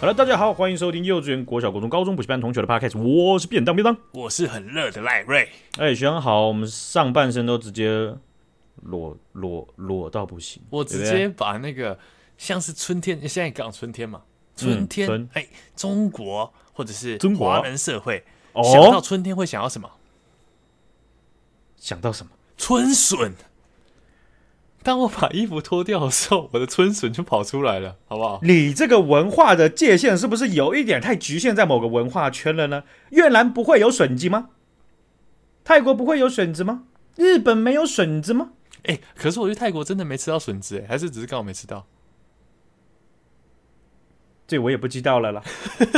好了，大家好，欢迎收听幼稚园、国小、国中、高中补习班同学的 podcast，我是便当便当，我是很热的赖瑞。哎，学长好，我们上半身都直接裸裸裸到不行，我直接把那个像是春天，现在讲春天嘛，春天，哎、嗯，中国或者是华人社会，想到春天会想到什么？哦、想到什么？春笋。当我把衣服脱掉的时候，我的春笋就跑出来了，好不好？你这个文化的界限是不是有一点太局限在某个文化圈了呢？越南不会有笋子吗？泰国不会有笋子吗？日本没有笋子吗？哎、欸，可是我去泰国真的没吃到笋子，哎，还是只是刚好没吃到。这我也不知道了啦，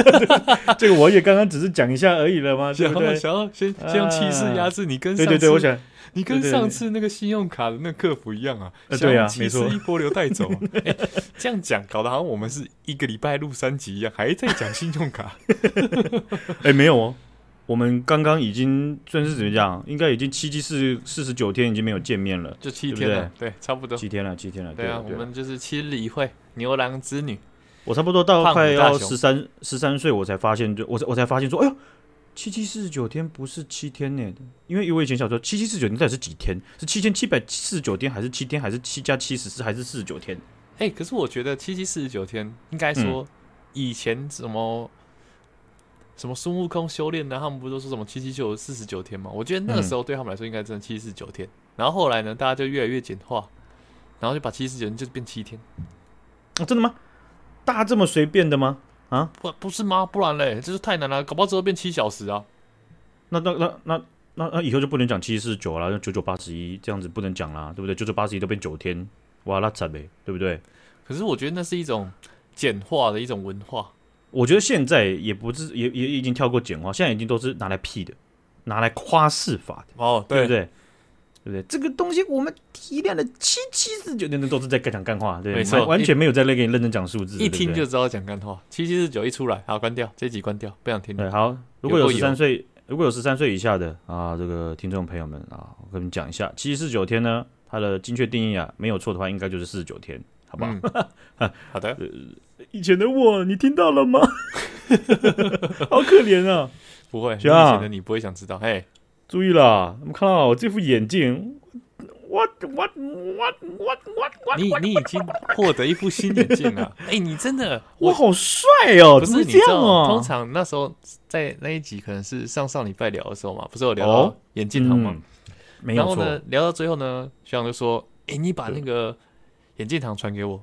这个我也刚刚只是讲一下而已了吗？对不对？想要先先用气势压制你，跟上对对对，我想你跟上次那个信用卡的那个客服一样啊，对啊，没错一波流带走。欸、这样讲搞得好像我们是一个礼拜录三集一样，还在讲信用卡。哎、欸，没有哦，我们刚刚已经算是怎么讲？应该已经七七四四十九天已经没有见面了，就七天了，对，对，差不多七天了，七天了。对啊，对啊，我们就是七日一会，牛郎织女。我差不多到快要十三十三岁，我才发现，就我我才发现说，哎呦，七七四十九天不是七天呢？因为因为我以前小时候七七四十九天到底是几天？是七千七百四十九天，还是七天，还是七加七十四，还是四十九天？哎、欸，可是我觉得七七四十九天，应该说以前什么、嗯、什么孙悟空修炼的，他们不都说什么七七九四十九天吗？我觉得那个时候对他们来说应该真的七七四十九天。然后后来呢，大家就越来越简化，然后就把七七四十九天就变七天。啊，真的吗？大家这么随便的吗？啊，不不是吗？不然嘞，这是太难了，搞不好之后变七小时啊。那那那那那那以后就不能讲七七四十九了，就九九八十一这样子不能讲啦，对不对？九九八十一都变九天，哇，那惨呗，对不对？可是我觉得那是一种简化的一种文化。我觉得现在也不是，也也已经跳过简化，现在已经都是拿来屁的，拿来夸饰法的，哦，对，对不对？对不对？这个东西我们提炼了七七四九天，都是在讲干话，对，没错，完全没有在那给你认真讲数字，一听就知道讲干话。七七四九一出来，好，关掉这一集，关掉，不想听。对，好，如果有十三岁，如果有十三岁以下的啊，这个听众朋友们啊，我跟你们讲一下，七七四九天呢，它的精确定义啊，没有错的话，应该就是四十九天，好不好？嗯、好的、呃。以前的我，你听到了吗？好可怜啊！不会，以前的你不会想知道，嘿。注意了，我们看到我这副眼镜，我我我我我你你已经获得一副新眼镜了。哎、欸，你真的我，好帅哦！不是这样哦。通常那时候在那一集可能是上上礼拜聊的时候嘛，不是有聊到眼镜堂吗？哦嗯、没有错。然后呢，聊到最后呢，学长就说：“哎、欸，你把那个眼镜堂传给我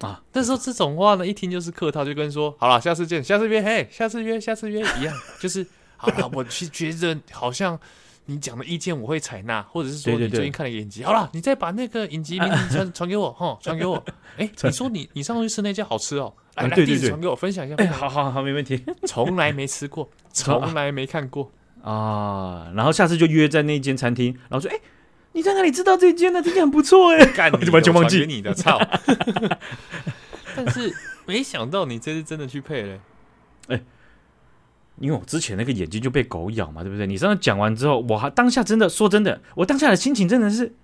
啊。”但是说这种话呢，一听就是客套，就跟说：“好了，下次见，下次约，嘿，下次约，下次约一样。”就是。好了，我去觉得好像你讲的意见我会采纳，或者是说你最近看了影集，好了，你再把那个影集名字传传给我，哈，传给我。哎，你说你你上次去吃那家好吃哦，来来地址传给我，分享一下。哎，好好好，没问题。从来没吃过，从来没看过啊。然后下次就约在那间餐厅，然后说，哎，你在哪里知道这间呢？这间很不错哎。干，你 完全忘记你的操。但是没想到你这次真的去配了，哎。因为我之前那个眼睛就被狗咬嘛，对不对？你这样讲完之后，我还当下真的说真的，我当下的心情真的是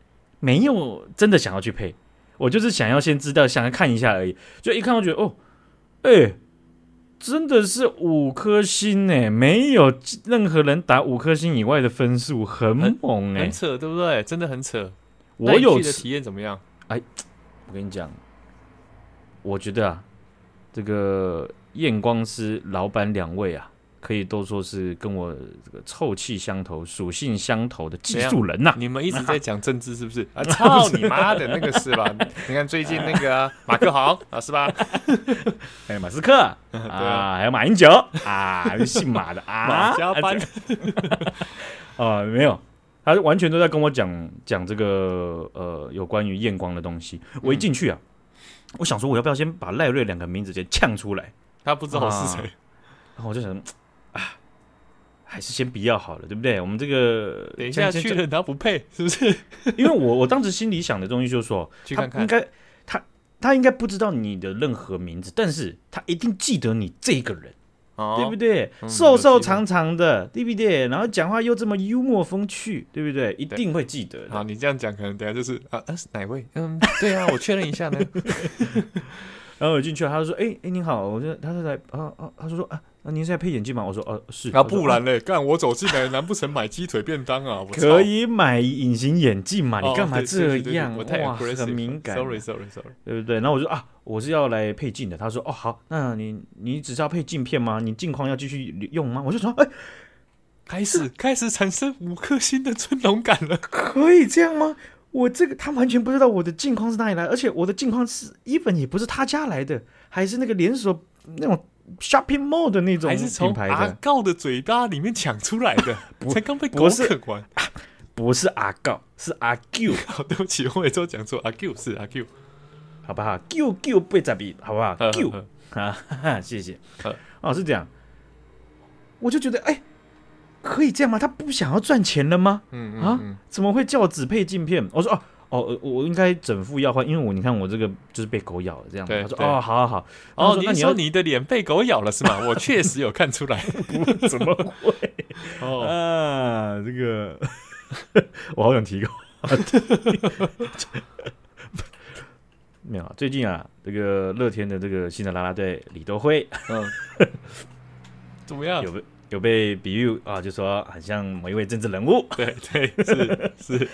没有真的想要去配，我就是想要先知道，想要看一下而已。就一看，我觉得哦，哎、欸，真的是五颗星哎，没有任何人打五颗星以外的分数，很猛哎，很扯，对不对？真的很扯。我有的体验怎么样？哎，我跟你讲，我觉得啊，这个验光师老板两位啊。可以都说是跟我这个臭气相投、属性相投的技术人呐！你们一直在讲政治是不是？啊，操你妈的那个是吧？你看最近那个马克豪啊，是吧？还有马斯克啊，还有马英九啊，姓马的啊，加班啊，没有，他完全都在跟我讲讲这个呃有关于验光的东西。我一进去啊，我想说我要不要先把赖瑞两个名字先呛出来？他不知道我是谁，然后我就想。还是先不要好了，对不对？我们这个等一下去了，他不配，是不是？因为我我当时心里想的东西就是说，去看看，应该他他应该不知道你的任何名字，但是他一定记得你这个人，哦、对不对？嗯、瘦瘦长长的，对不对？然后讲话又这么幽默风趣，对不对？一定会记得。好，你这样讲，可能等下就是啊，是哪位？嗯，对啊，我确认一下呢。然后我进去了，他就说：“哎、欸、哎，你好，我就他就来啊啊，他就说啊，那您是在配眼镜吗？”我说：“哦、啊，是。”那不然嘞？干我走进来，难不成买鸡腿便当啊？可以买隐形眼镜嘛？你干嘛这样？我太哇，很敏感。Sorry Sorry Sorry，对不对？然后我就啊，我是要来配镜的。他说：“哦，好，那你你只是要配镜片吗？你镜框要继续用吗？”我就说：“哎、欸，开始开始产生五颗星的尊荣感了，可以这样吗？”我这个他完全不知道我的镜框是哪里来，而且我的镜框是 even 也不是他家来的，还是那个连锁那种 shopping mall 的那种品牌的，还是从阿告的嘴巴里面抢出来的，才刚被狗啃完。不是阿告，是阿 Q。对不起，我每次都讲错，阿 Q 是阿 Q，好不好？Q Q 八十米，好不好？Q 啊，谢谢。哦，是这样，我就觉得哎。欸可以这样吗？他不想要赚钱了吗？嗯，嗯，嗯啊，怎么会叫我只配镜片？我说哦哦，我应该整副要换，因为我你看我这个就是被狗咬了这样。对，他说哦，好好好。哦，你说你的脸被狗咬了是吗？我确实有看出来。怎么会？哦啊，这个 我好想提个话题。没有，最近啊，这个乐天的这个新的啦啦队李多辉，嗯，怎么样？有被？有被比喻啊，就说很像某一位政治人物，对对是是，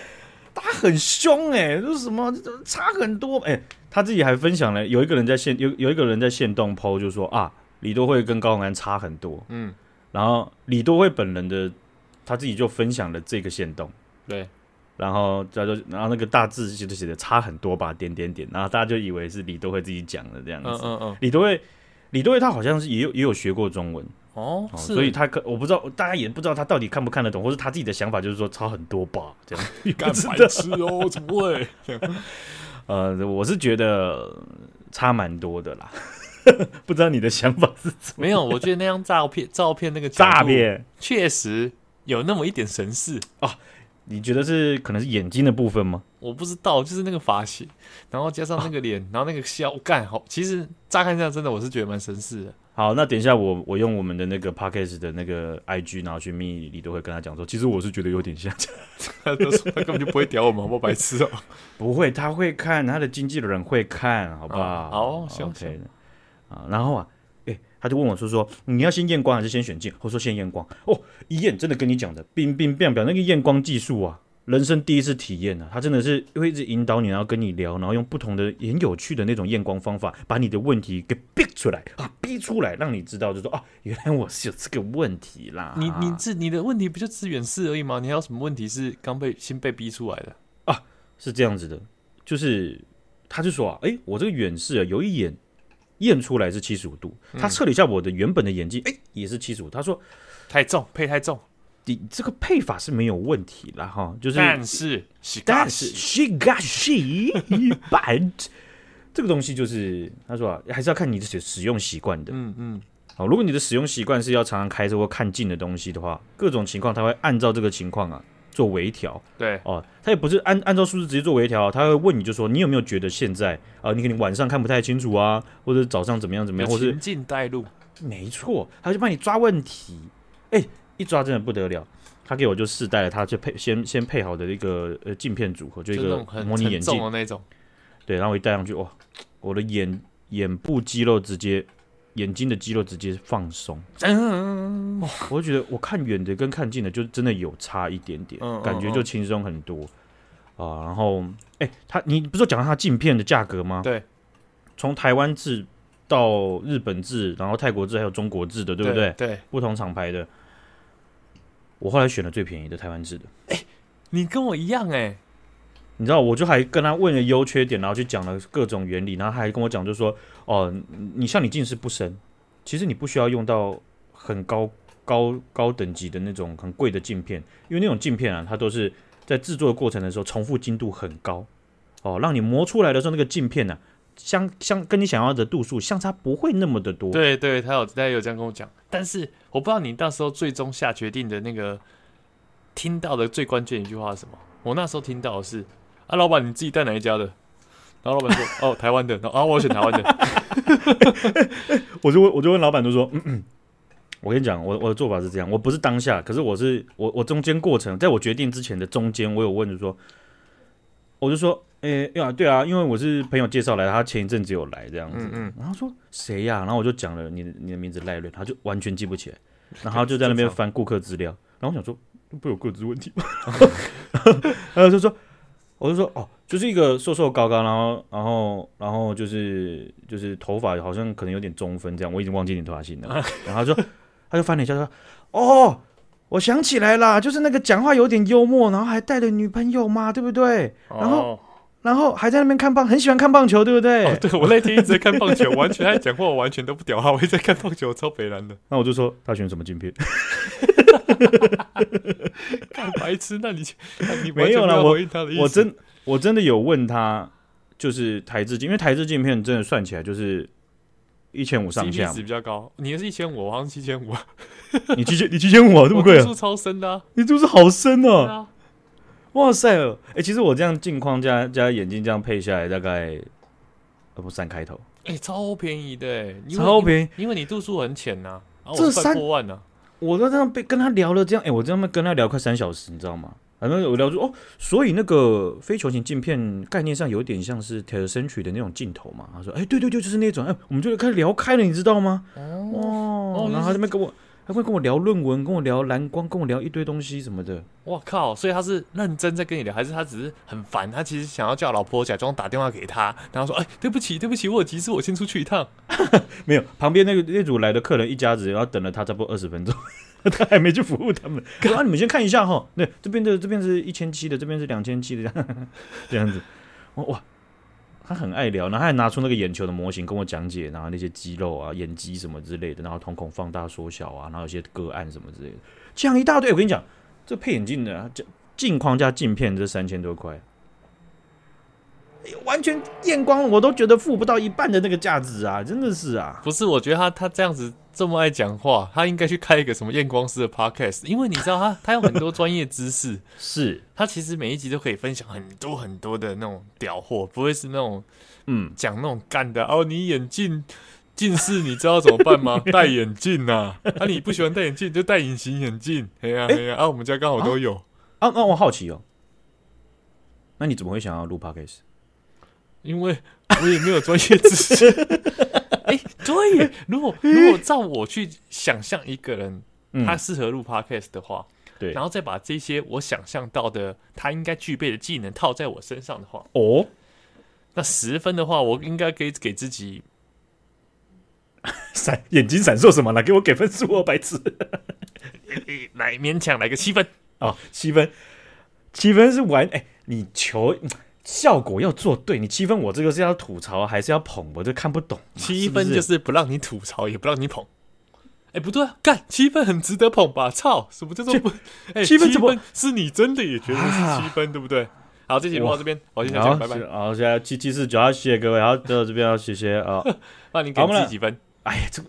他很凶哎、欸，就是什么差很多。哎、欸，他自己还分享了有一个人在线有有一个人在线动 PO 就说啊，李多慧跟高虹安差很多，嗯，然后李多慧本人的他自己就分享了这个线动，对，然后他就然后那个大字就写的差很多吧，点点点，然后大家就以为是李多慧自己讲的这样子，嗯嗯嗯，李多慧李多慧他好像是也有也有学过中文。哦，是所以他可我不知道，大家也不知道他到底看不看得懂，或是他自己的想法就是说差很多吧，这样。干白痴哦，怎么会？呃，我是觉得差蛮多的啦，不知道你的想法是怎么？没有，我觉得那张照片，照片那个诈骗确实有那么一点神似哦。你觉得是可能是眼睛的部分吗？我不知道，就是那个发型，然后加上那个脸，哦、然后那个笑，干好，其实乍看一下真的，我是觉得蛮神似的。好，那等一下我我用我们的那个 Podcast 的那个 IG，然后去密你都会跟他讲说，其实我是觉得有点像，他都说他根本就不会屌我们，好不好白痴哦？不会，他会看，他的经纪人会看，好不好？好，行，OK 啊，然后啊。他就问我说：“说你要先验光还是先选镜？”我说：“先验光。”哦，一验真的跟你讲的，冰冰冰表那个验光技术啊，人生第一次体验啊，他真的是会一直引导你，然后跟你聊，然后用不同的很有趣的那种验光方法，把你的问题给逼出来啊，逼出来，让你知道，就说啊，原来我是有这个问题啦。你你这你的问题不就只远视而已吗？你还有什么问题是刚被新被逼出来的啊？是这样子的，就是他就说啊，哎，我这个远视啊，有一眼。验出来是七十五度，他测了一下我的原本的眼镜，哎、嗯，也是七十五。他说太重，配太重，你这个配法是没有问题了哈，就是但是但是 she got she but 这个东西就是他说啊，还是要看你的使使用习惯的，嗯嗯，好，如果你的使用习惯是要常常开车或看近的东西的话，各种情况他会按照这个情况啊。做微调，对。哦，他也不是按按照数字直接做微调，他会问你就说你有没有觉得现在啊、呃，你可能晚上看不太清楚啊，或者早上怎么样怎么样，或者情境带路，没错，他就帮你抓问题，哎，一抓真的不得了，他给我就试戴了，他就配先先配好的一个呃镜片组合，就一个模拟眼镜那种，对，然后我一戴上去，哇，我的眼眼部肌肉直接。眼睛的肌肉直接放松，嗯，我觉得我看远的跟看近的就真的有差一点点，嗯、感觉就轻松很多啊、嗯呃。然后，哎、欸，他你不是讲他镜片的价格吗？对，从台湾制到日本制，然后泰国制还有中国制的，对不对？对，对不同厂牌的。我后来选了最便宜的台湾制的。哎、欸，你跟我一样哎、欸。你知道，我就还跟他问了优缺点，然后去讲了各种原理，然后他还跟我讲，就是说，哦，你像你近视不深，其实你不需要用到很高高高等级的那种很贵的镜片，因为那种镜片啊，它都是在制作的过程的时候重复精度很高，哦，让你磨出来的时候那个镜片呢、啊，相相跟你想要的度数相差不会那么的多。对对，他有他有这样跟我讲，但是我不知道你到时候最终下决定的那个听到的最关键一句话是什么？我那时候听到的是。啊，老板，你自己带哪一家的？然后老板说：“ 哦，台湾的。”啊，我选台湾的。我就问，我就问老板，就说：“嗯嗯，我跟你讲，我我的做法是这样，我不是当下，可是我是我我中间过程，在我决定之前的中间，我有问，就说我就说，哎、欸、呀，对啊，因为我是朋友介绍来的，他前一阵子有来这样子，嗯嗯然后说谁呀、啊？然后我就讲了你的你的名字赖瑞，他就完全记不起来，然后就在那边翻顾客资料，然后我想说不有个资问题吗？然后就说，我就说哦，就是一个瘦瘦高高，然后然后然后就是就是头发好像可能有点中分这样，我已经忘记你头发型了，然后他说他就翻了一下说哦。我想起来了，就是那个讲话有点幽默，然后还带着女朋友嘛，对不对？然后，oh. 然后还在那边看棒，很喜欢看棒球，对不对？Oh, 对，我那天一直在看棒球，完全他讲话，我完全都不屌他，我一直在看棒球，超北蓝的。那我就说他选什么镜片？看白痴，那你那你没有了，我我真我真的有问他，就是台制镜，因为台制镜片真的算起来就是一千五上下，值比较高。你的是一千五，我好像七千五。你七千，你七千五啊，这么贵啊？度数超深的，你度数好深啊！哇塞，哎，其实我这样镜框加加眼镜这样配下来，大概呃不三开头，哎，超便宜的，超便宜，因为你度数很浅呐，这三万呢，我都这样被跟他聊了这样，哎，我这样跟他聊快三小时，你知道吗？反正有聊说哦，所以那个非球形镜片概念上有点像是 telecentric 的那种镜头嘛。他说，哎，对对对，就是那种，哎，我们就开始聊开了，你知道吗？哦，然后他这边跟我。他会跟我聊论文，跟我聊蓝光，跟我聊一堆东西什么的。我靠！所以他是认真在跟你聊，还是他只是很烦？他其实想要叫老婆假装打电话给他，然后说：“哎，对不起，对不起，我有急事，我先出去一趟。”没有，旁边那个那组来的客人一家子，然后等了他差不多二十分钟，他还没去服务他们。可啊，你们先看一下哈，对，这边的这边是一千七的，这边是两千七的，这样这样子。哇！他很爱聊，然后他还拿出那个眼球的模型跟我讲解，然后那些肌肉啊、眼肌什么之类的，然后瞳孔放大缩小啊，然后有些个案什么之类的，讲一大堆。我跟你讲，这配眼镜的镜镜框加镜片这三千多块，哎，完全验光我都觉得付不到一半的那个价值啊，真的是啊。不是，我觉得他他这样子。这么爱讲话，他应该去开一个什么验光师的 podcast，因为你知道他 他有很多专业知识，是他其实每一集都可以分享很多很多的那种屌货，不会是那种嗯讲那种干的哦。你眼镜近视，你知道怎么办吗？戴眼镜呐，啊你不喜欢戴眼镜就戴隐形眼镜。哎呀哎呀，啊我们家刚好都有。啊啊，我好奇哦，那你怎么会想要录 podcast？因为我也没有专业知识。哎、欸，对，如果如果照我去想象一个人，嗯、他适合录 podcast 的话，对，然后再把这些我想象到的他应该具备的技能套在我身上的话，哦，那十分的话，我应该可以给自己闪眼睛闪烁什么来给我给分数哦，白痴，来勉强来个七分。哦，七分，七分是完，哎、欸，你求。效果要做对，你七分，我这个是要吐槽还是要捧？我就看不懂。七分就是不让你吐槽，也不让你捧。哎、欸，不对啊，干七分很值得捧吧？操，什么叫做不？哎，七分怎么是你真的也觉得是七分，啊、对不对？好，这期录到这边，我先讲，拜拜。好，现在七七四九，谢谢各位，然后，到这边要谢谢啊。那你给自己几分？哎呀，这个，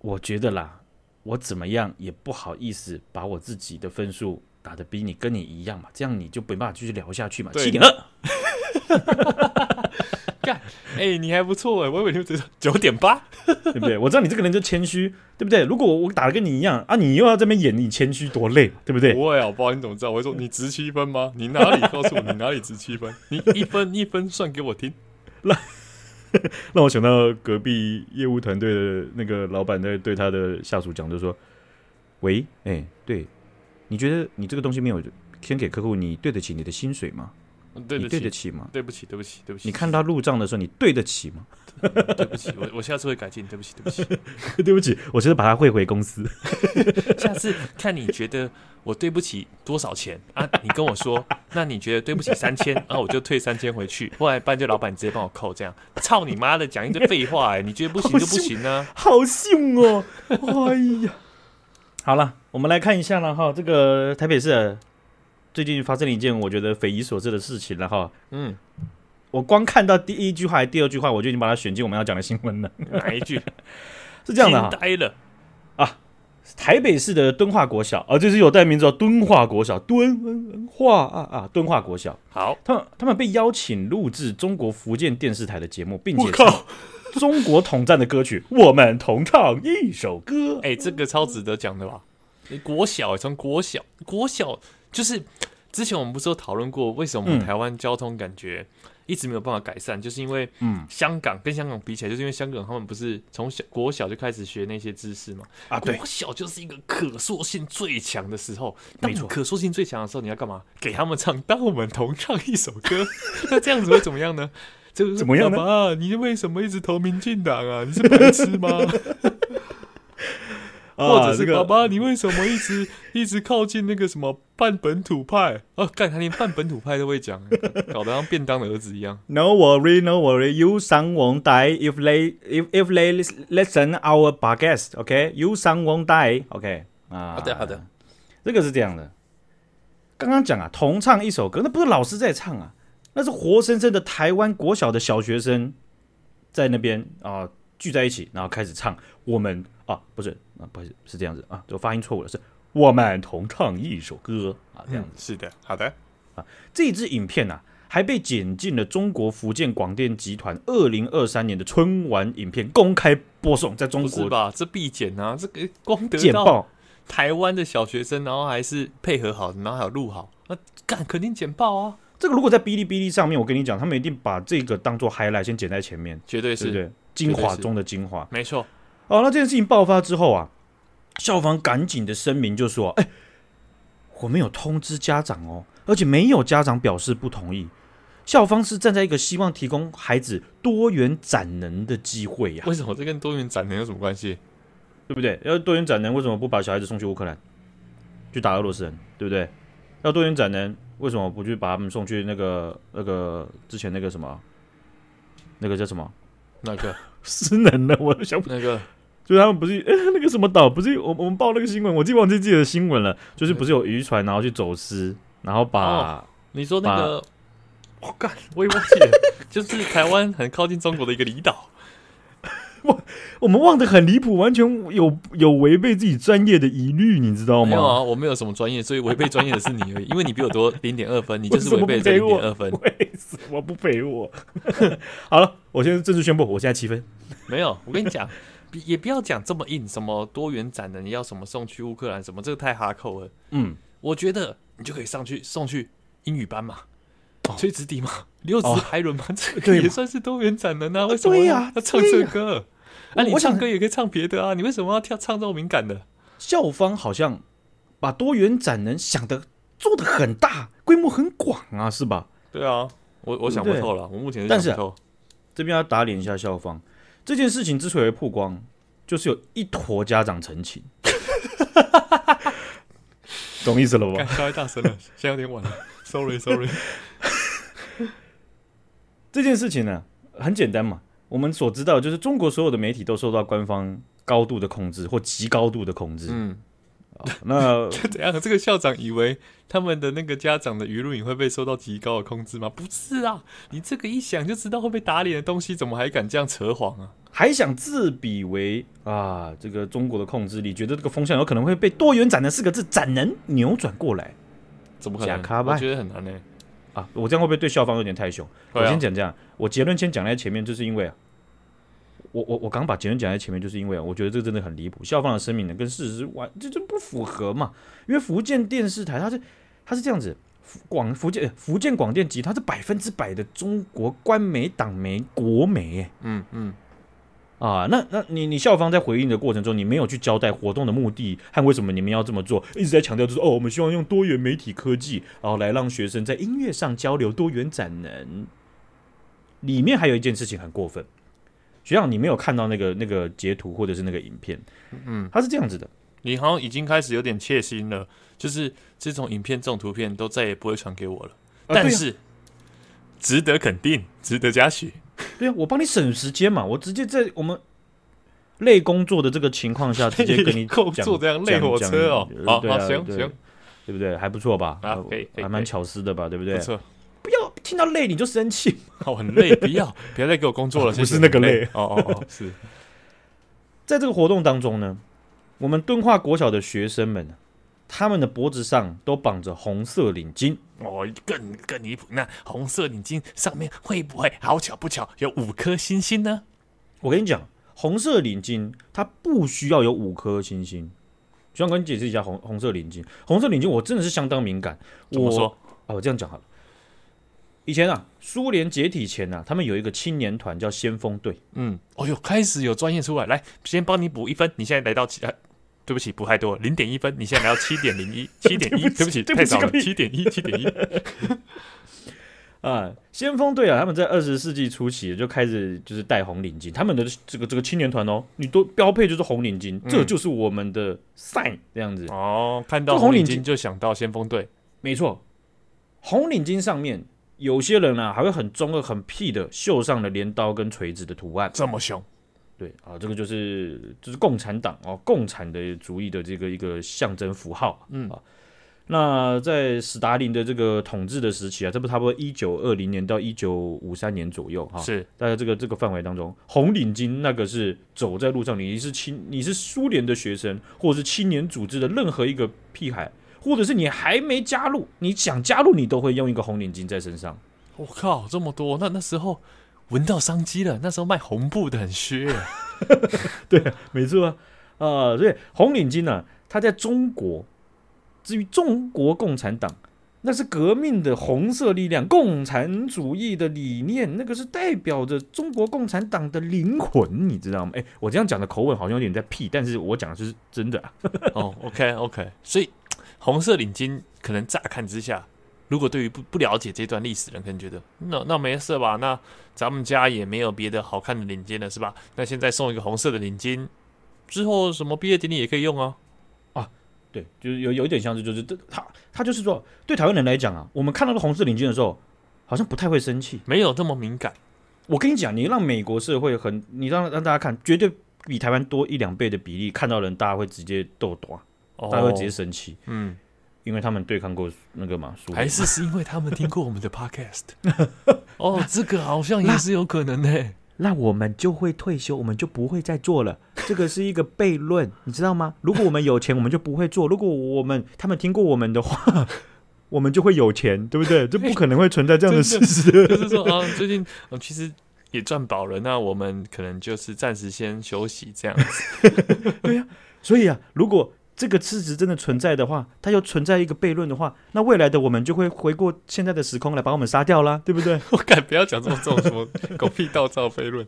我觉得啦，我怎么样也不好意思把我自己的分数。打的比你跟你一样嘛，这样你就没办法继续聊下去嘛。七点二，干，哎、欸，你还不错哎，我以为你只是九点八，对不对？我知道你这个人就谦虚，对不对？如果我打的跟你一样啊，你又要这边演你谦虚，多累，对不对？不会啊，不好，你怎么知道？我会说你值七分吗？你哪里告诉我你哪里值七分？你一分一分算给我听。让让我想到隔壁业务团队的那个老板在对他的下属讲，就说：“喂，哎、欸，对。”你觉得你这个东西没有先给客户，你对得起你的薪水吗？对得起，对得起吗？对不起，对不起，对不起。你看他入账的时候，你对得起吗？对不起，我我下次会改进。对不起，对不起，对不起，我现在把它汇回公司。下次看你觉得我对不起多少钱啊？你跟我说，那你觉得对不起三千，然后我就退三千回去。后来不然就老板直接帮我扣，这样。操你妈的，讲一堆废话哎！你觉得不行就不行呢？好凶哦！哎呀。好了，我们来看一下了哈。这个台北市最近发生了一件我觉得匪夷所思的事情了哈。嗯，我光看到第一句话还第二句话，我就已经把它选进我们要讲的新闻了。哪一句？是这样的哈。呆了啊！台北市的敦化国小啊，这是有代名字叫敦化国小，敦化啊啊，敦化国小。好，他们他们被邀请录制中国福建电视台的节目，并且唱中国统战的歌曲，我们同唱一首歌。哎、欸，这个超值得讲的吧？国小从国小国小就是之前我们不是有讨论过，为什么台湾交通感觉一直没有办法改善？嗯、就是因为，嗯，香港跟香港比起来，就是因为香港他们不是从小国小就开始学那些知识嘛？啊，对，国小就是一个可塑性最强的时候。没错，可塑性最强的时候，你要干嘛？给他们唱，当我们同唱一首歌。那这样子会怎么样呢？就怎么样呢？爸爸，你为什么一直投民进党啊？你是白痴吗？或者是爸爸，你为什么一直 一直靠近那个什么半本土派？哦，干他连半本土派都会讲，搞得像便当的儿子一样。No worry, no worry, you son won't die if they if if they listen our podcast. OK, you son won't die. OK 啊，好的好的，这个是这样的。刚刚讲啊，同唱一首歌，那不是老师在唱啊，那是活生生的台湾国小的小学生在那边啊聚在一起，然后开始唱我们。啊，不是啊，不是是这样子啊，就发音错误了，是我们同唱一首歌啊，这样子、嗯、是的，好的啊，这支影片呢、啊，还被剪进了中国福建广电集团二零二三年的春晚影片公开播送，在中国是吧？这必剪啊，这个光得到台湾的小学生，然后还是配合好，然后还有录好，那干肯定剪爆啊！这个如果在哔哩哔哩上面，我跟你讲，他们一定把这个当做 highlight 先剪在前面，绝对是对对精华中的精华，没错。哦，那这件事情爆发之后啊，校方赶紧的声明就说：“哎、欸，我们有通知家长哦，而且没有家长表示不同意。校方是站在一个希望提供孩子多元展能的机会呀、啊。为什么这跟多元展能有什么关系？对不对？要多元展能，为什么不把小孩子送去乌克兰去打俄罗斯人？对不对？要多元展能，为什么不去把他们送去那个那个之前那个什么那个叫什么那个失能的？我想那个。”就是他们不是、欸、那个什么岛，不是我我们报那个新闻，我记忘记自己的新闻了。就是不是有渔船然后去走私，然后把、哦、你说那个，我干我也忘记了，就是台湾很靠近中国的一个离岛。我 我们忘得很离谱，完全有有违背自己专业的疑虑，你知道吗？没有啊，我没有什么专业，所以违背专业的是你而已，因为你比我多零点二分，你就是违背这零点二分。为什么不陪我？好了，我现在正式宣布，我现在七分。没有，我跟你讲。也不要讲这么硬，什么多元展的，你要什么送去乌克兰什么，这个太哈扣了。嗯，我觉得你就可以上去送去英语班嘛，吹直笛嘛，六指排轮嘛，这个也算是多元展的呢。为什么要唱这个歌？那你唱歌也可以唱别的啊，你为什么要跳唱这么敏感的？校方好像把多元展能想的做的很大，规模很广啊，是吧？对啊，我我想不透了，我目前但是这边要打脸一下校方。这件事情之所以会曝光，就是有一坨家长陈情，懂意思了吧？稍微大声了，现在有点晚了，sorry sorry。这件事情呢，很简单嘛，我们所知道就是中国所有的媒体都受到官方高度的控制或极高度的控制，嗯。那 怎样？这个校长以为他们的那个家长的舆论也会被受到极高的控制吗？不是啊，你这个一想就知道会被打脸的东西，怎么还敢这样扯谎啊？还想自比为啊，这个中国的控制力，觉得这个风向有可能会被多元展的四个字展能扭转过来？怎么可能？我觉得很难呢。啊，我这样会不会对校方有点太凶？我先讲这样，我结论先讲在前面，就是因为啊。我我我刚把结论讲在前面，就是因为我觉得这个真的很离谱，校方的声明呢跟事实完这这不符合嘛。因为福建电视台它是它是这样子，广福建福建广电集它是百分之百的中国官媒党媒国媒，嗯嗯，啊，那那你你校方在回应的过程中，你没有去交代活动的目的和为什么你们要这么做，一直在强调就是哦，我们希望用多元媒体科技，然后来让学生在音乐上交流多元展能。里面还有一件事情很过分。学长，你没有看到那个那个截图或者是那个影片？嗯，他是这样子的，你好像已经开始有点切心了，就是这种影片、这种图片都再也不会传给我了。啊、但是、啊、值得肯定，值得嘉许。对啊，我帮你省时间嘛，我直接在我们累工作的这个情况下，直接跟你讲坐这样累火车哦。好，对啊，行行，对不对？还不错吧？啊，可以，还蛮巧思的吧？对不对？不错。不要听到累你就生气，我很累，不要，不要再给我工作了。不是那个累，哦哦哦，是。在这个活动当中呢，我们敦化国小的学生们，他们的脖子上都绑着红色领巾。哦，更更离谱，那红色领巾上面会不会好巧不巧有五颗星星呢？我跟你讲，红色领巾它不需要有五颗星星，就想跟你解释一下红红色领巾。红色领巾我真的是相当敏感。怎么说？我啊，我这样讲好了。以前啊，苏联解体前啊，他们有一个青年团叫先锋队。嗯，哦哟，开始有专业出来，来先帮你补一分。你现在来到七，啊、对不起，不太多，零点一分。你现在来到七点零一，七点一，对不起，太少了，七点一，七点一。啊，先锋队啊，他们在二十世纪初期就开始就是戴红领巾，他们的这个这个青年团哦，你都标配就是红领巾，嗯、这就是我们的 sign 这样子。哦，看到红领巾就想到先锋队，没错，红领巾上面。有些人啊，还会很中二、很屁的绣上了镰刀跟锤子的图案，这么凶？对啊，这个就是就是共产党哦，共产的主义的这个一个象征符号。嗯啊，那在史达林的这个统治的时期啊，这不差不多一九二零年到一九五三年左右哈，是大概这个这个范围当中，红领巾那个是走在路上，你是青，你是苏联的学生，或者是青年组织的任何一个屁孩。或者是你还没加入，你想加入，你都会用一个红领巾在身上。我靠，这么多！那那时候闻到商机了。那时候卖红布的很削。对，没错啊。啊、呃，所以红领巾呢、啊，它在中国，至于中国共产党，那是革命的红色力量，共产主义的理念，那个是代表着中国共产党的灵魂，你知道吗？哎，我这样讲的口吻好像有点在屁，但是我讲的是真的、啊。哦，OK，OK，所以。红色领巾可能乍看之下，如果对于不不了解这段历史的人，可能觉得那那没事吧？那咱们家也没有别的好看的领巾了，是吧？那现在送一个红色的领巾，之后什么毕业典礼也可以用啊！啊，对，就是有有一点像是，就是他他就是说，对台湾人来讲啊，我们看到的红色领巾的时候，好像不太会生气，没有这么敏感。我跟你讲，你让美国社会很，你让让大家看，绝对比台湾多一两倍的比例，看到人大家会直接斗短。大家会直接生气，嗯，因为他们对抗过那个嘛，还是是因为他们听过我们的 podcast？哦，这个好像也是有可能的。那我们就会退休，我们就不会再做了。这个是一个悖论，你知道吗？如果我们有钱，我们就不会做；如果我们他们听过我们的话，我们就会有钱，对不对？这不可能会存在这样的事实。就是说啊，最近其实也赚饱了，那我们可能就是暂时先休息这样子。对呀，所以啊，如果这个事实真的存在的话，它又存在一个悖论的话，那未来的我们就会回过现在的时空来把我们杀掉啦，对不对？我敢不要讲这么这种什么 狗屁倒造悖论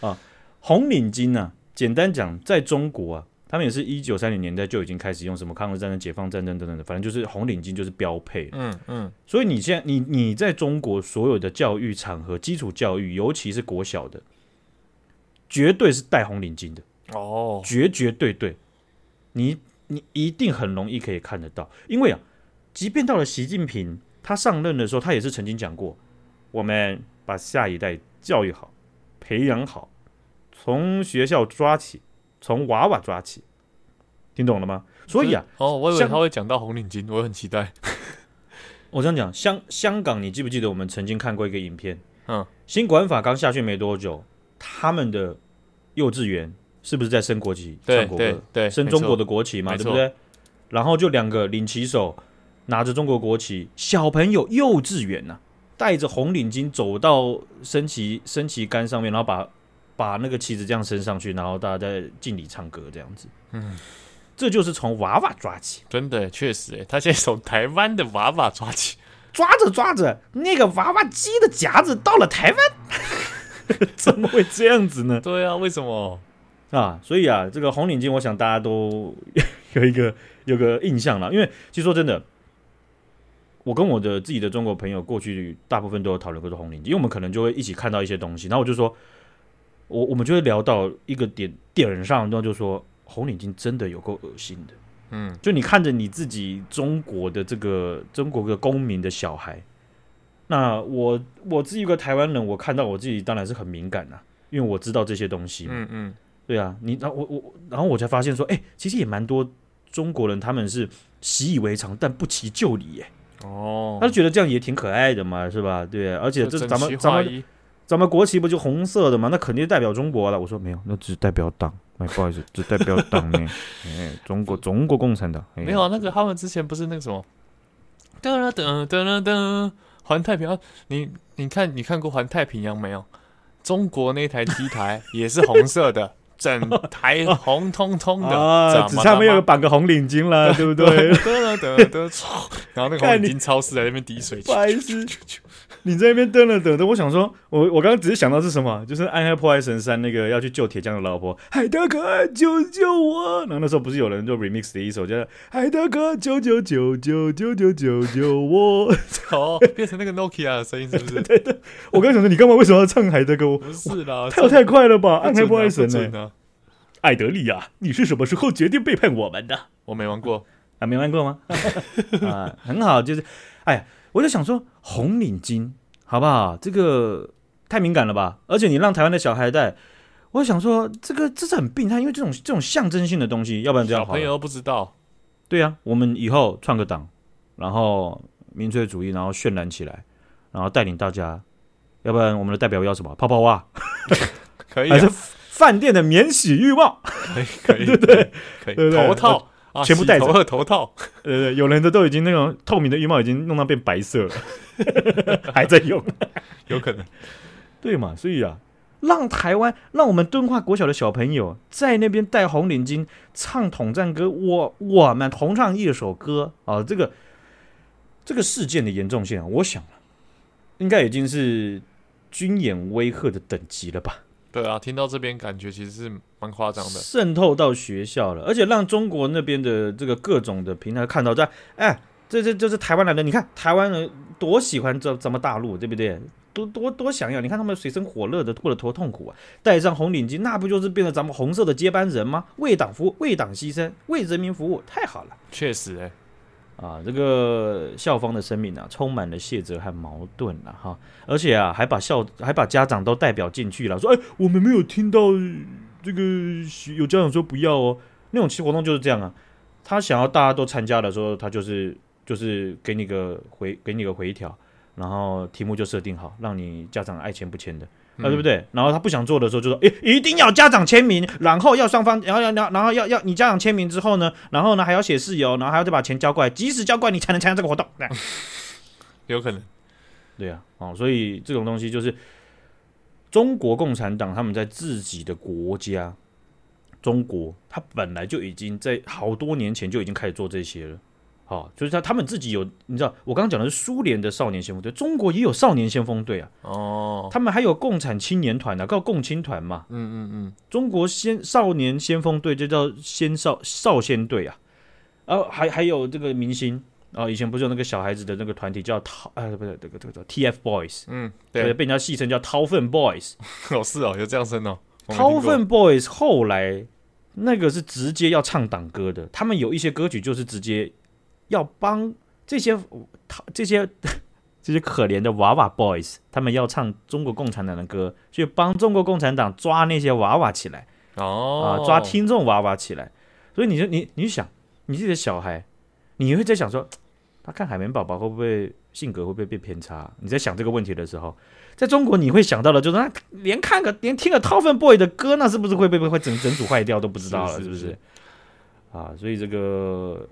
啊！红领巾呢、啊？简单讲，在中国啊，他们也是一九三零年代就已经开始用什么抗日战争、解放战争等等的，反正就是红领巾就是标配。嗯嗯。所以你现在你你在中国所有的教育场合，基础教育，尤其是国小的，绝对是戴红领巾的哦，绝绝对对，你。你一定很容易可以看得到，因为啊，即便到了习近平他上任的时候，他也是曾经讲过，我们把下一代教育好、培养好，从学校抓起，从娃娃抓起，听懂了吗？所以啊，哦，我以为他会讲到红领巾，我很期待。我这样讲，香香港，你记不记得我们曾经看过一个影片？嗯，新管法刚下去没多久，他们的幼稚园。是不是在升国旗、对唱国歌、对对升中国的国旗嘛？对不对？然后就两个领旗手拿着中国国旗，小朋友幼稚园呐、啊，带着红领巾走到升旗升旗杆上面，然后把把那个旗子这样升上去，然后大家在敬礼唱歌这样子。嗯，这就是从娃娃抓起，真的确实诶，他现在从台湾的娃娃抓起，抓着抓着，那个娃娃机的夹子到了台湾，怎么会这样子呢？对啊，为什么？啊，所以啊，这个红领巾，我想大家都 有一个有个印象了。因为其实说真的，我跟我的自己的中国朋友过去大部分都有讨论过这红领巾，因为我们可能就会一起看到一些东西，然后我就说，我我们就会聊到一个点点上，然后就说红领巾真的有够恶心的。嗯，就你看着你自己中国的这个中国的公民的小孩，那我我自己一个台湾人，我看到我自己当然是很敏感呐，因为我知道这些东西。嗯嗯。对啊，你然后我我然后我才发现说，哎，其实也蛮多中国人他们是习以为常，但不其就理耶。哦，他就觉得这样也挺可爱的嘛，是吧？对啊，而且这咱们咱们咱们国旗不就红色的嘛？那肯定代表中国了。我说没有，那只代表党。哎，不好意思，只代表党呢。哎，中国中国共产党。没有啊，那个他们之前不是那个什么，噔噔噔噔噔，环太平洋。你你看你看过环太平洋没有？中国那台机台也是红色的。整台红彤彤的 啊，只差没有绑个红领巾了，对不对？然后那个红领巾超市在那边滴水，不好意思。你在那边等了等等，我想说，我我刚刚只是想到是什么，就是《暗黑破坏神三》那个要去救铁匠的老婆，海德哥救救我！然后那时候不是有人就 remix 的一首叫《海德哥救救救救救救救救我》，哦，变成那个 Nokia 的声音是不是？对对，我刚想说，你干嘛为什么要唱海德哥？不是啦，跳太快了吧？《暗黑破坏神》呢？艾德利亚，你是什么时候决定背叛我们的？我没玩过啊，没玩过吗？啊，很好，就是，哎呀。我就想说，红领巾好不好？这个太敏感了吧？而且你让台湾的小孩戴，我想说，这个这是很病态，因为这种这种象征性的东西，要不然这样好。小朋友都不知道。对呀、啊，我们以后创个党，然后民粹主义，然后渲染起来，然后带领大家。要不然我们的代表要什么？泡泡袜？可以、啊。还是饭店的免洗浴帽？可以，可以，对不对？可以，头套。全部戴着头，头套，呃，有人的都已经那种透明的浴帽已经弄到变白色了，还在用，有可能，对嘛？所以啊，让台湾，让我们敦化国小的小朋友在那边戴红领巾唱统战歌，我我们同唱一首歌啊，这个这个事件的严重性啊，我想应该已经是军演威吓的等级了吧。对啊，听到这边感觉其实是蛮夸张的，渗透到学校了，而且让中国那边的这个各种的平台看到在，哎，这这就是台湾来的，你看台湾人多喜欢这咱们大陆，对不对？多多多想要，你看他们水深火热的过得多痛苦啊！戴上红领巾，那不就是变成咱们红色的接班人吗？为党服务，为党牺牲，为人民服务，太好了。确实，哎。啊，这个校方的声明啊，充满了谢责和矛盾了哈，而且啊，还把校还把家长都代表进去了，说，哎，我们没有听到这个有家长说不要哦，那种期活动就是这样啊，他想要大家都参加的时候，他就是就是给你个回给你个回条，然后题目就设定好，让你家长爱签不签的。啊，对不对？然后他不想做的时候，就说：“诶，一定要家长签名，然后要双方，然后要，然后要要你家长签名之后呢，然后呢还要写事由，然后还要再把钱交过来，即使交过来，你才能参加这个活动。” 有可能，对呀，哦，所以这种东西就是中国共产党他们在自己的国家，中国他本来就已经在好多年前就已经开始做这些了。好、哦，就是他他们自己有，你知道，我刚刚讲的是苏联的少年先锋队，中国也有少年先锋队啊。哦，他们还有共产青年团啊，叫共青团嘛。嗯嗯嗯，中国先少年先锋队就叫先少少先队啊。然后还还有这个明星啊，以前不是有那个小孩子的那个团体叫掏，哎，不是这个这个叫 TFBOYS。嗯，对，被人家戏称叫掏粪 boys。哦，是哦，有这样称哦。掏粪 boys 后来那个是直接要唱党歌的，他们有一些歌曲就是直接。要帮这些这些 这些可怜的娃娃 boys，他们要唱中国共产党的歌，去帮中国共产党抓那些娃娃起来哦，啊，抓听众娃娃起来。所以你就你你想，你自己的小孩，你会在想说，他看海绵宝宝会不会性格会不会变偏差？你在想这个问题的时候，在中国你会想到的就是，他连看个连听个掏粪 boy 的歌，那是不是会被会整整组坏掉都不知道了，是不是？啊，所以这个。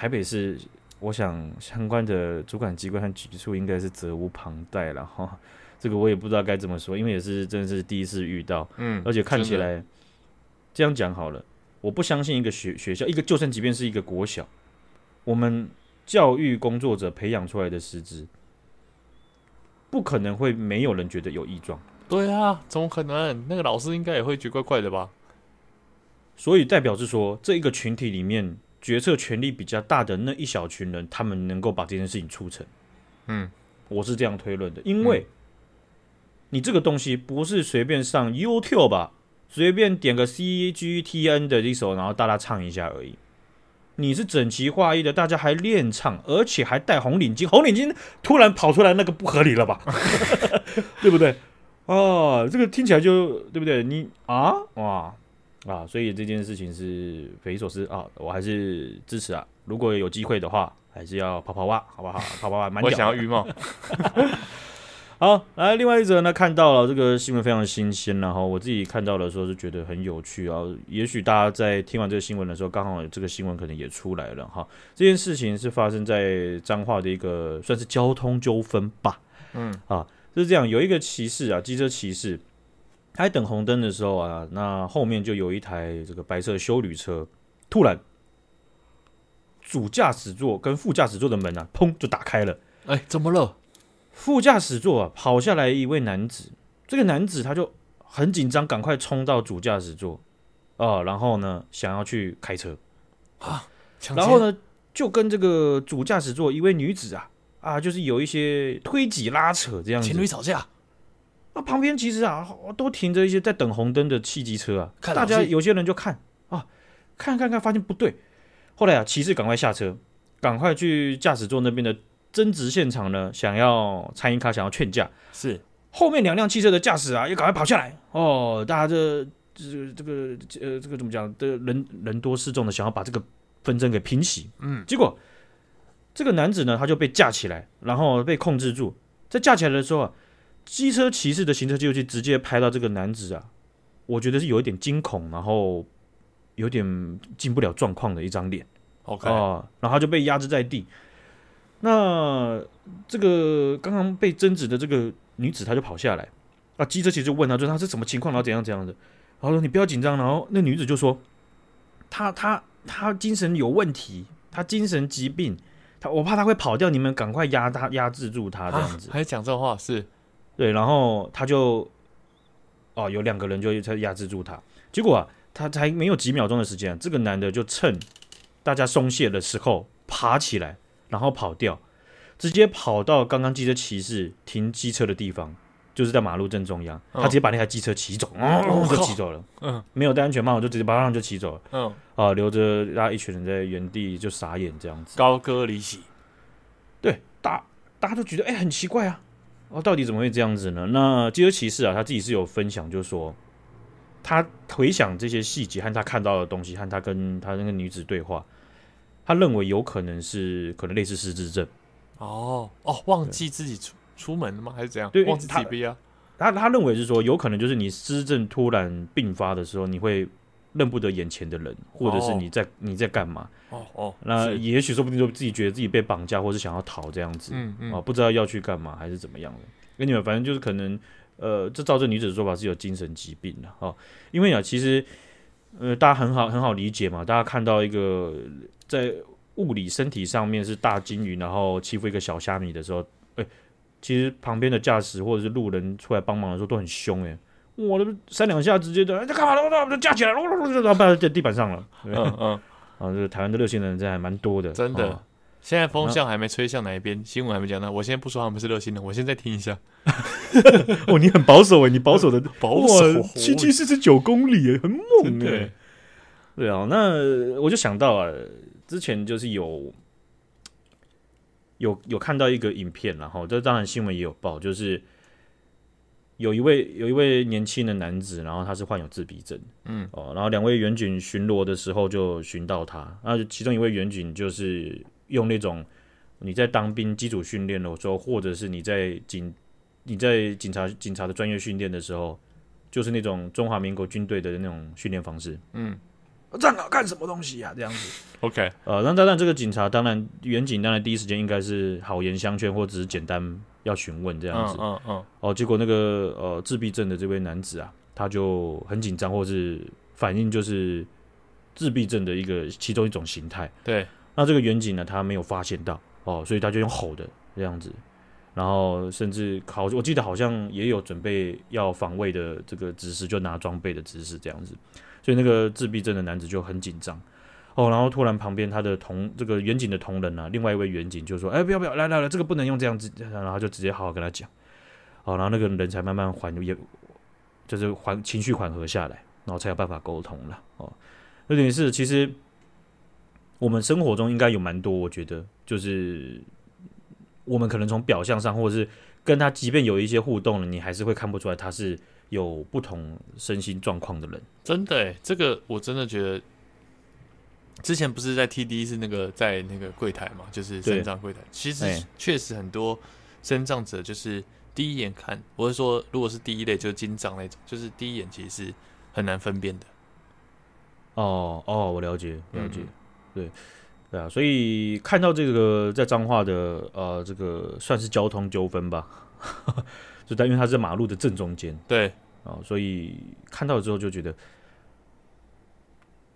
台北市，我想相关的主管机关和局处应该是责无旁贷了哈。这个我也不知道该怎么说，因为也是真的是第一次遇到，嗯，而且看起来这样讲好了，我不相信一个学学校，一个就算即便是一个国小，我们教育工作者培养出来的师资，不可能会没有人觉得有异状。对啊，怎么可能？那个老师应该也会觉得怪怪的吧？所以代表是说，这一个群体里面。决策权力比较大的那一小群人，他们能够把这件事情促成。嗯，我是这样推论的，因为你这个东西不是随便上 YouTube 吧，随便点个 CGTN 的一首，然后大家唱一下而已。你是整齐划一的，大家还练唱，而且还戴红领巾，红领巾突然跑出来，那个不合理了吧？对不对？哦，这个听起来就对不对？你啊，哇！啊，所以这件事情是匪夷所思啊，我还是支持啊。如果有机会的话，还是要泡泡袜，好不好？泡泡袜蛮屌。我想要浴帽。好，来，另外一则呢，看到了这个新闻非常新鲜，然后我自己看到的时候是觉得很有趣啊。也许大家在听完这个新闻的时候，刚好这个新闻可能也出来了哈。这件事情是发生在彰化的一个算是交通纠纷吧。嗯，啊，就是这样，有一个骑士啊，机车骑士。他在等红灯的时候啊，那后面就有一台这个白色修旅车，突然主驾驶座跟副驾驶座的门啊，砰就打开了。哎，怎么了？副驾驶座啊，跑下来一位男子，这个男子他就很紧张，赶快冲到主驾驶座啊，然后呢，想要去开车啊，然后呢，就跟这个主驾驶座一位女子啊啊，就是有一些推挤拉扯这样子，情侣吵架。那旁边其实啊，都停着一些在等红灯的汽机车啊，大家有些人就看啊，看看看，发现不对。后来啊，骑士赶快下车，赶快去驾驶座那边的争执现场呢，想要参与卡，想要劝架。是后面两辆汽车的驾驶啊，也赶快跑下来哦，大家这这这个呃，这个怎么讲的人人多势众的，想要把这个纷争给平息。嗯，结果这个男子呢，他就被架起来，然后被控制住，在架起来的时候啊。机车骑士的行车记录器直接拍到这个男子啊，我觉得是有一点惊恐，然后有点进不了状况的一张脸。OK 啊，然后他就被压制在地。那这个刚刚被争执的这个女子，她就跑下来啊，机车骑士就问她，说她是什么情况，然后怎样怎样的。然后说你不要紧张，然后那女子就说，她她她精神有问题，她精神疾病，她我怕她会跑掉，你们赶快压她压制住她这样子。还讲这种话是。对，然后他就，哦，有两个人就在压制住他。结果啊，他才没有几秒钟的时间，这个男的就趁大家松懈的时候爬起来，然后跑掉，直接跑到刚刚机车骑士停机车的地方，就是在马路正中央。他直接把那台机车骑走，哦，就骑走了。嗯，没有戴安全帽，就直接马上就骑走了。嗯，啊，留着大家一群人在原地就傻眼这样子，高歌离席。对，大大家都觉得哎，很奇怪啊。哦，到底怎么会这样子呢？那机车骑士啊，他自己是有分享，就是说他回想这些细节和他看到的东西，和他跟他那个女子对话，他认为有可能是可能类似失智症。哦哦，忘记自己出出门了吗？还是怎样？对，忘记自己啊？他他认为是说，有可能就是你失智症突然病发的时候，你会。认不得眼前的人，或者是你在、oh. 你在干嘛？哦哦，那也许说不定就自己觉得自己被绑架，或是想要逃这样子。嗯嗯，啊，不知道要去干嘛还是怎么样的。跟你们反正就是可能，呃，这照这女子的说法是有精神疾病的哦。因为啊，其实呃，大家很好很好理解嘛。大家看到一个在物理身体上面是大金鱼，然后欺负一个小虾米的时候，哎、欸，其实旁边的驾驶或者是路人出来帮忙的时候都很凶哎、欸。我的三两下直接的，这干嘛了？我架起来了，然后摆在地板上了。嗯嗯，啊，这个台湾的热心人真还蛮多的，真的。现在风向还没吹向哪一边，新闻还没讲呢。我先不说他们是热心人，我先再听一下。哦，你很保守哎，你保守的 保守，七七四十九公里诶，很猛哎。对啊，那我就想到啊，之前就是有有有看到一个影片，然后这当然新闻也有报，就是。有一位有一位年轻的男子，然后他是患有自闭症，嗯。哦，然后两位远警巡逻的时候就寻到他，那其中一位远警就是用那种你在当兵基础训练的时候，或者是你在警你在警察警察的专业训练的时候，就是那种中华民国军队的那种训练方式，嗯，站岗干什么东西呀、啊？这样子，OK，呃，那当然这个警察当然远警当然第一时间应该是好言相劝，或者只是简单。要询问这样子，嗯嗯，嗯。哦，结果那个呃自闭症的这位男子啊，他就很紧张，或是反应就是自闭症的一个其中一种形态。对，那这个远景呢，他没有发现到哦，所以他就用吼的这样子，然后甚至好，我记得好像也有准备要防卫的这个姿势，就拿装备的姿势这样子，所以那个自闭症的男子就很紧张。哦，然后突然旁边他的同这个远景的同仁啊，另外一位远景就说：“哎，不要不要，来来来，这个不能用这样子。”然后就直接好好跟他讲。哦，然后那个人才慢慢缓也，就是缓情绪缓和下来，然后才有办法沟通了。哦，有点是其实我们生活中应该有蛮多，我觉得就是我们可能从表象上，或者是跟他即便有一些互动了，你还是会看不出来他是有不同身心状况的人。真的，这个我真的觉得。之前不是在 TD 是那个在那个柜台嘛，就是身障柜台。其实确实很多身障者就是第一眼看，我是说，如果是第一类就是金障那种，就是第一眼其实是很难分辨的。哦哦，我了解了解，嗯、对。对啊，所以看到这个在彰化的呃这个算是交通纠纷吧，就但因为它是马路的正中间，对。啊，所以看到了之后就觉得，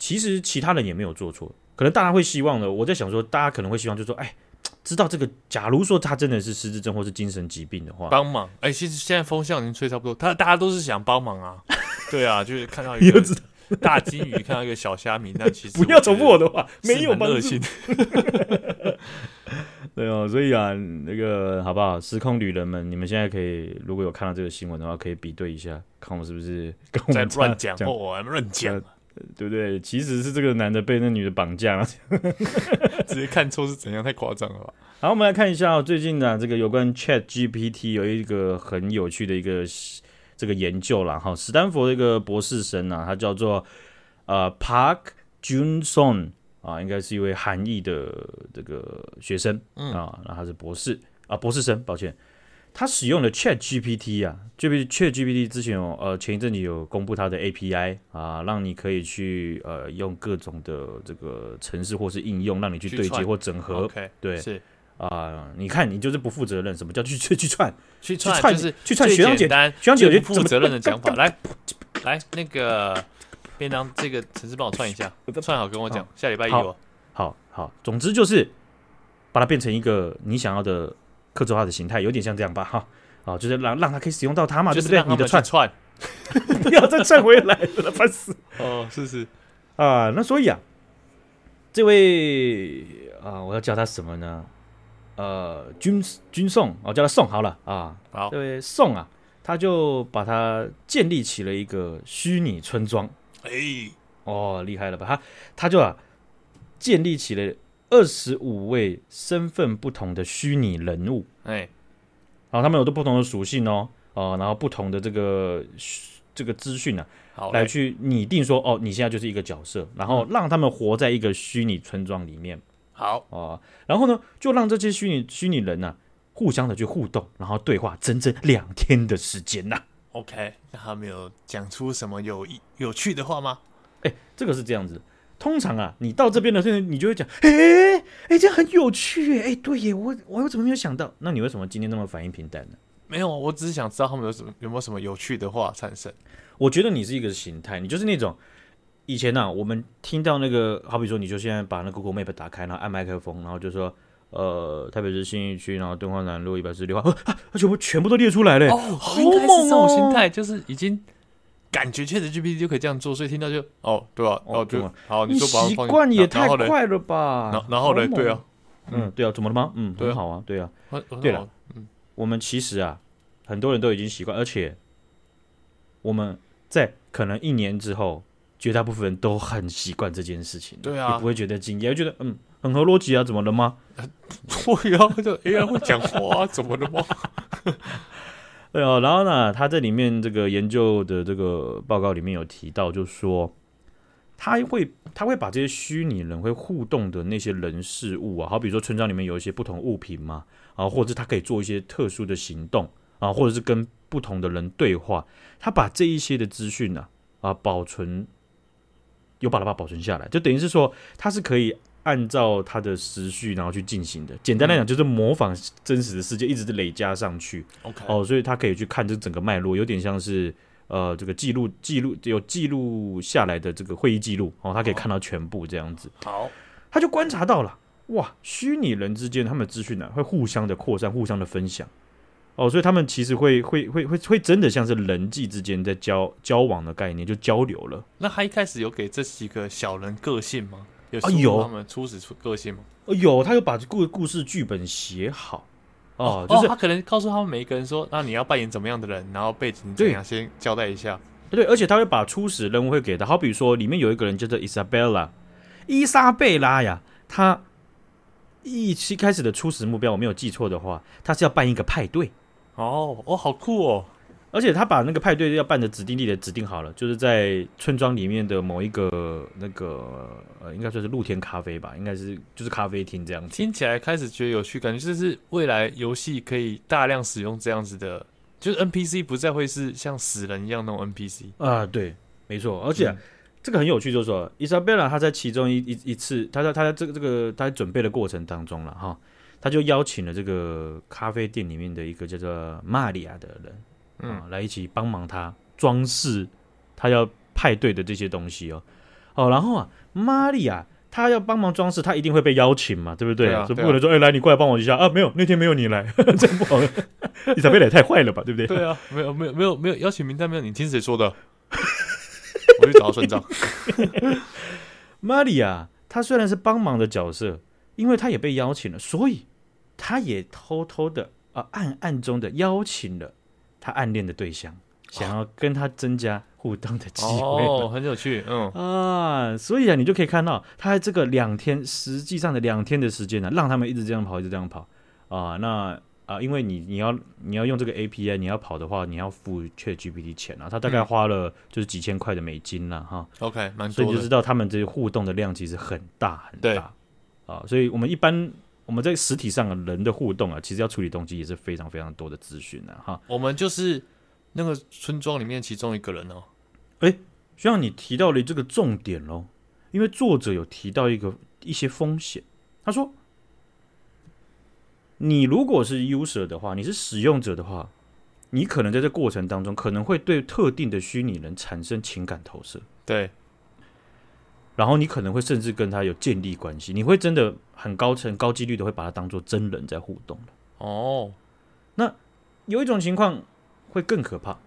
其实其他人也没有做错，可能大家会希望的，我在想说，大家可能会希望就是说，哎，知道这个，假如说他真的是失智症或是精神疾病的话，帮忙，哎，其实现在风向已经吹差不多，他大家都是想帮忙啊，对啊，就是看到一个大金鱼，看到一个小虾米，那其实 不要重复我的话，没有恶心。对哦，所以啊，那个好不好？时空旅人们，你们现在可以，如果有看到这个新闻的话，可以比对一下，看我是不是跟我们在乱讲我，乱讲，对不对？其实是这个男的被那女的绑架了，直接看错是怎样？太夸张了吧？好，我们来看一下、哦、最近呢，这个有关 Chat GPT 有一个很有趣的一个这个研究了哈，史丹佛的一个博士生啊，他叫做呃 Park Jun Song。啊，应该是一位韩裔的这个学生、嗯、啊，那他是博士啊，博士生，抱歉，他使用了 Chat GPT 啊就比，Chat GPT 之前有呃前一阵子有公布它的 API 啊，让你可以去呃用各种的这个程式或是应用，让你去对接或整合，OK，对，是。啊，你看你就是不负责任，什么叫去去去串去串就是去串学长姐，学长姐不负责任的讲法，来来那个。便当这个程式帮我串一下，串好跟我讲，哦、下礼拜一我。好好，总之就是把它变成一个你想要的客制化的形态，有点像这样吧，哈，啊，就是让让他可以使用到它嘛，就是对不对？你的串串，不 要再串回来了，烦死。哦，是是啊，那所以啊，这位啊，我要叫他什么呢？呃，军军宋，我叫他宋好了啊，好，这位宋啊，他就把它建立起了一个虚拟村庄。哎，哦，厉害了吧？他他就啊，建立起了二十五位身份不同的虚拟人物，哎，然后他们有都不同的属性哦，哦，然后不同的这个这个资讯呢，好来去拟定说，哦，你现在就是一个角色，然后让他们活在一个虚拟村庄里面，好哦，然后呢，就让这些虚拟虚拟人呢、啊，互相的去互动，然后对话整整两天的时间呐、啊。OK，那他们有讲出什么有有趣的话吗？哎、欸，这个是这样子。通常啊，你到这边的时候，你就会讲，哎、欸、哎、欸，这样很有趣哎，哎、欸，对耶，我我又怎么没有想到？那你为什么今天那么反应平淡呢？没有，我只是想知道他们有什么有没有什么有趣的话产生。我觉得你是一个形态，你就是那种以前呢、啊，我们听到那个，好比说，你就现在把那个 Google Map 打开，然后按麦克风，然后就说。呃，特别是信义区，然后敦化南路一百四十六号，啊，全部全部都列出来了，哦，好猛哦！这种心态就是已经感觉确实 GPT 就可以这样做，所以听到就哦，对啊，哦，就好，你习惯也太快了吧？然后，然后嘞，对啊，嗯，对啊，怎么了吗？嗯，很好啊，对啊，对了，嗯，我们其实啊，很多人都已经习惯，而且我们在可能一年之后，绝大部分人都很习惯这件事情，对啊，也不会觉得惊讶，觉得嗯。很合逻辑啊，怎么了吗？会啊，这 AI 会讲话，怎么了吗？对哦，然后呢，他在里面这个研究的这个报告里面有提到，就是说他会他会把这些虚拟人会互动的那些人事物啊，好比如说村庄里面有一些不同物品嘛，啊，或者他可以做一些特殊的行动啊，或者是跟不同的人对话，他把这一些的资讯呢啊保存，有把它把保存下来，就等于是说他是可以。按照他的时序，然后去进行的。简单来讲，就是模仿真实的世界，一直累加上去。OK，哦，所以他可以去看这整个脉络，有点像是呃，这个记录记录有记录下来的这个会议记录哦，他可以看到全部这样子。好，他就观察到了，哇，虚拟人之间他们的资讯呢会互相的扩散，互相的分享。哦，所以他们其实会会会会会真的像是人际之间在交交往的概念，就交流了。那他一开始有给这几个小人个性吗？啊有他们初始出个性吗？有，他有把故故事剧本写好哦，就是他可能告诉他们每一个人说，那你要扮演怎么样的人，然后背景怎样，先交代一下。对，而且他会把初始任务会给他，好比说里面有一个人叫做伊莎贝拉，伊莎贝拉呀，他一期开始的初始目标，我没有记错的话，他是要办一个派对。哦哦，好酷哦。而且他把那个派对要办的指定地点指定好了，就是在村庄里面的某一个那个呃，应该算是露天咖啡吧，应该是就是咖啡厅这样子。听起来开始觉得有趣，感觉就是未来游戏可以大量使用这样子的，就是 NPC 不再会是像死人一样那种 NPC 啊。对，没错。而且、这个很有趣，就是说伊莎贝拉她在其中一一一次，她在她在这个这个他在准备的过程当中了哈，她就邀请了这个咖啡店里面的一个叫做玛利亚的人。嗯，来一起帮忙他装饰他要派对的这些东西哦。哦，然后啊，玛丽亚她要帮忙装饰，她一定会被邀请嘛，对不对？对啊，不可能说，哎、来，你过来帮我一下啊！没有，那天没有你来，真不好。伊莎贝拉也太坏了吧，对不对？对啊，没有，没有，没有，没有邀请名单，没有，你听谁说的？我去找他算账。玛丽亚，她虽然是帮忙的角色，因为她也被邀请了，所以她也偷偷的啊，暗暗中的邀请了她暗恋的对象，想要跟他增加互动的机会。哦，很有趣，嗯啊，所以啊，你就可以看到，他在这个两天，实际上的两天的时间呢，让他们一直这样跑，一直这样跑啊，那。啊，因为你你要你要用这个 API，你要跑的话，你要付 ChatGPT 钱啊，他大概花了就是几千块的美金了哈。OK，蛮多。所以你就知道他们这些互动的量其实很大很大。对啊，所以我们一般我们在实体上的人的互动啊，其实要处理东西也是非常非常多的资讯的哈。我们就是那个村庄里面其中一个人哦。哎，需要你提到了这个重点喽，因为作者有提到一个一些风险，他说。你如果是 user 的话，你是使用者的话，你可能在这过程当中可能会对特定的虚拟人产生情感投射，对。然后你可能会甚至跟他有建立关系，你会真的很高层高几率的会把他当做真人在互动哦，那有一种情况会更可怕，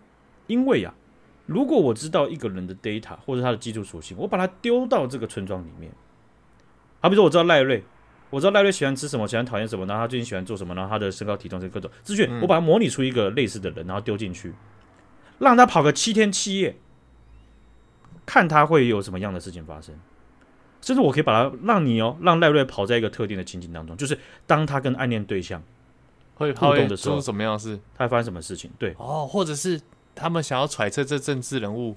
因为呀、啊，如果我知道一个人的 data 或者他的基础属性，我把它丢到这个村庄里面，好比说我知道赖瑞。我知道赖瑞喜欢吃什么，喜欢讨厌什么，然后他最近喜欢做什么，然后他的身高体重是各种资讯，我把它模拟出一个类似的人，然后丢进去，让他跑个七天七夜，看他会有什么样的事情发生。甚至我可以把它让你哦，让赖瑞跑在一个特定的情景当中，就是当他跟暗恋对象会互动的时候，什么样的事，他会发生什么事情？对，哦，或者是他们想要揣测这政治人物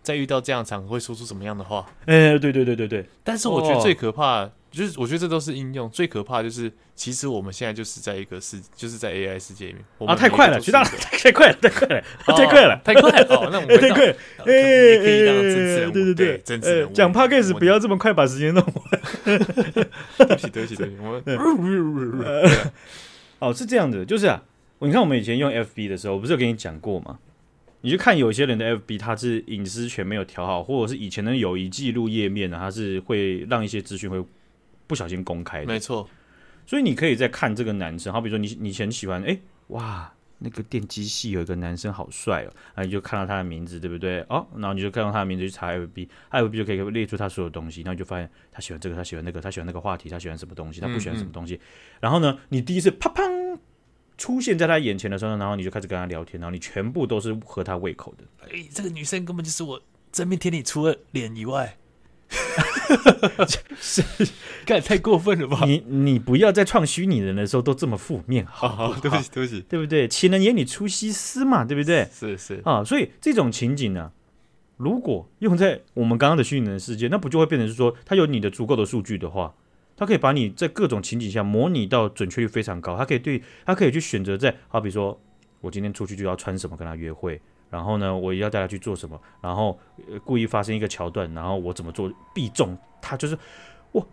在遇到这样的场合会说出什么样的话？哎、欸，对对对对对。但是我觉得最可怕。哦就是我觉得这都是应用，最可怕就是，其实我们现在就是在一个世，就是在 AI 世界里面。啊，太快了，知道了，太快了，太快了，太快了，太快了。哦，那我们 太快了。哎，可以让政治人物，对对对，政治人物讲 Podcast 不要这么快把时间弄完。对不起，对不起，对不起，我们。哦，是这样子，就是啊，你看我们以前用 FB 的时候，我不是有跟你讲过吗？你去看有些人的 FB，他是隐私权没有调好，或者是以前的友谊记录页面呢，他是会让一些资讯会。不小心公开的，没错。所以你可以在看这个男生，好比说你你以前喜欢，哎，哇，那个电机系有一个男生好帅哦，啊，你就看到他的名字，对不对？哦，然后你就看到他的名字去查 FB，FB 就可以列出他所有东西，然后你就发现他喜欢这个，他喜欢那个，他喜欢那个话题，他喜欢什么东西，他不喜欢什么东西。嗯嗯，然后呢，你第一次啪砰出现在他眼前的时候，然后你就开始跟他聊天，然后你全部都是合他胃口的。哎，这个女生根本就是我真命天女，除了脸以外。是，干太过分了吧？你你不要在创虚拟人的时候都这么负面，好，好，好，对不起，对不起，对不对？情人眼里出西施嘛，对不对？是是啊，所以这种情景呢、啊，如果用在我们刚刚的虚拟人世界，那不就会变成是说，他有你的足够的数据的话，他可以把你在各种情景下模拟到准确率非常高，他可以对，他可以去选择在，好比说我今天出去就要穿什么跟他约会。然后呢，我要带他去做什么？然后故意发生一个桥段，然后我怎么做必中？他就是我，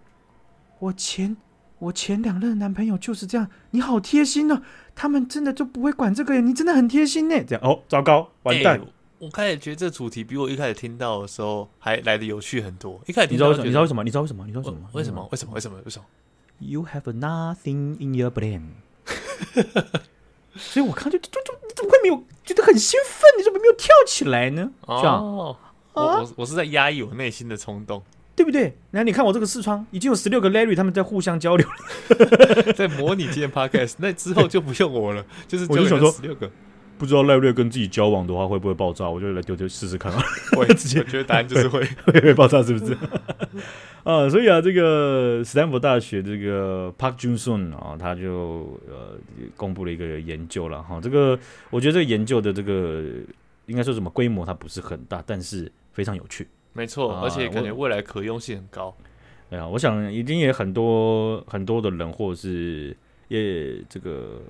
我前我前两任男朋友就是这样。你好贴心哦，他们真的就不会管这个耶，你真的很贴心呢。这样哦，糟糕，完蛋！欸、我开始觉得这主题比我一开始听到的时候还来的有趣很多。一开始你知道为什么？你知道为什么？你知道为什么？你知道为什么？为什么？为什么？为什么？为什么？You have nothing in your brain。所以我看就就就你怎么会没有觉得很兴奋？你怎么没有跳起来呢？哦，我我我是在压抑我内心的冲动，对不对？然后你看我这个视窗已经有十六个 Larry 他们在互相交流 在模拟今天 Podcast，那之后就不用我了，就是我就想说十六个，不知道 Larry 跟自己交往的话会不会爆炸？我就来丢丢试试看啊！我也 直接觉得答案就是会会会爆炸，是不是？啊，所以啊，这个斯坦福大学这个 Park Joon-sun 啊，他就呃公布了一个研究了哈。这个我觉得这个研究的这个应该说什么规模它不是很大，但是非常有趣。没错，而且感觉未来可用性很高。哎呀，我想一定也很多很多的人，或者是也这个，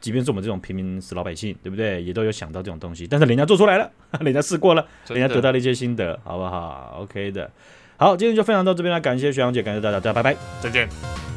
即便是我们这种平民是老百姓，对不对？也都有想到这种东西，但是人家做出来了，人家试过了，人家得到了一些心得，好不好？OK 的。好，今天就分享到这边了，感谢学长姐，感谢大家，大家拜拜，再见。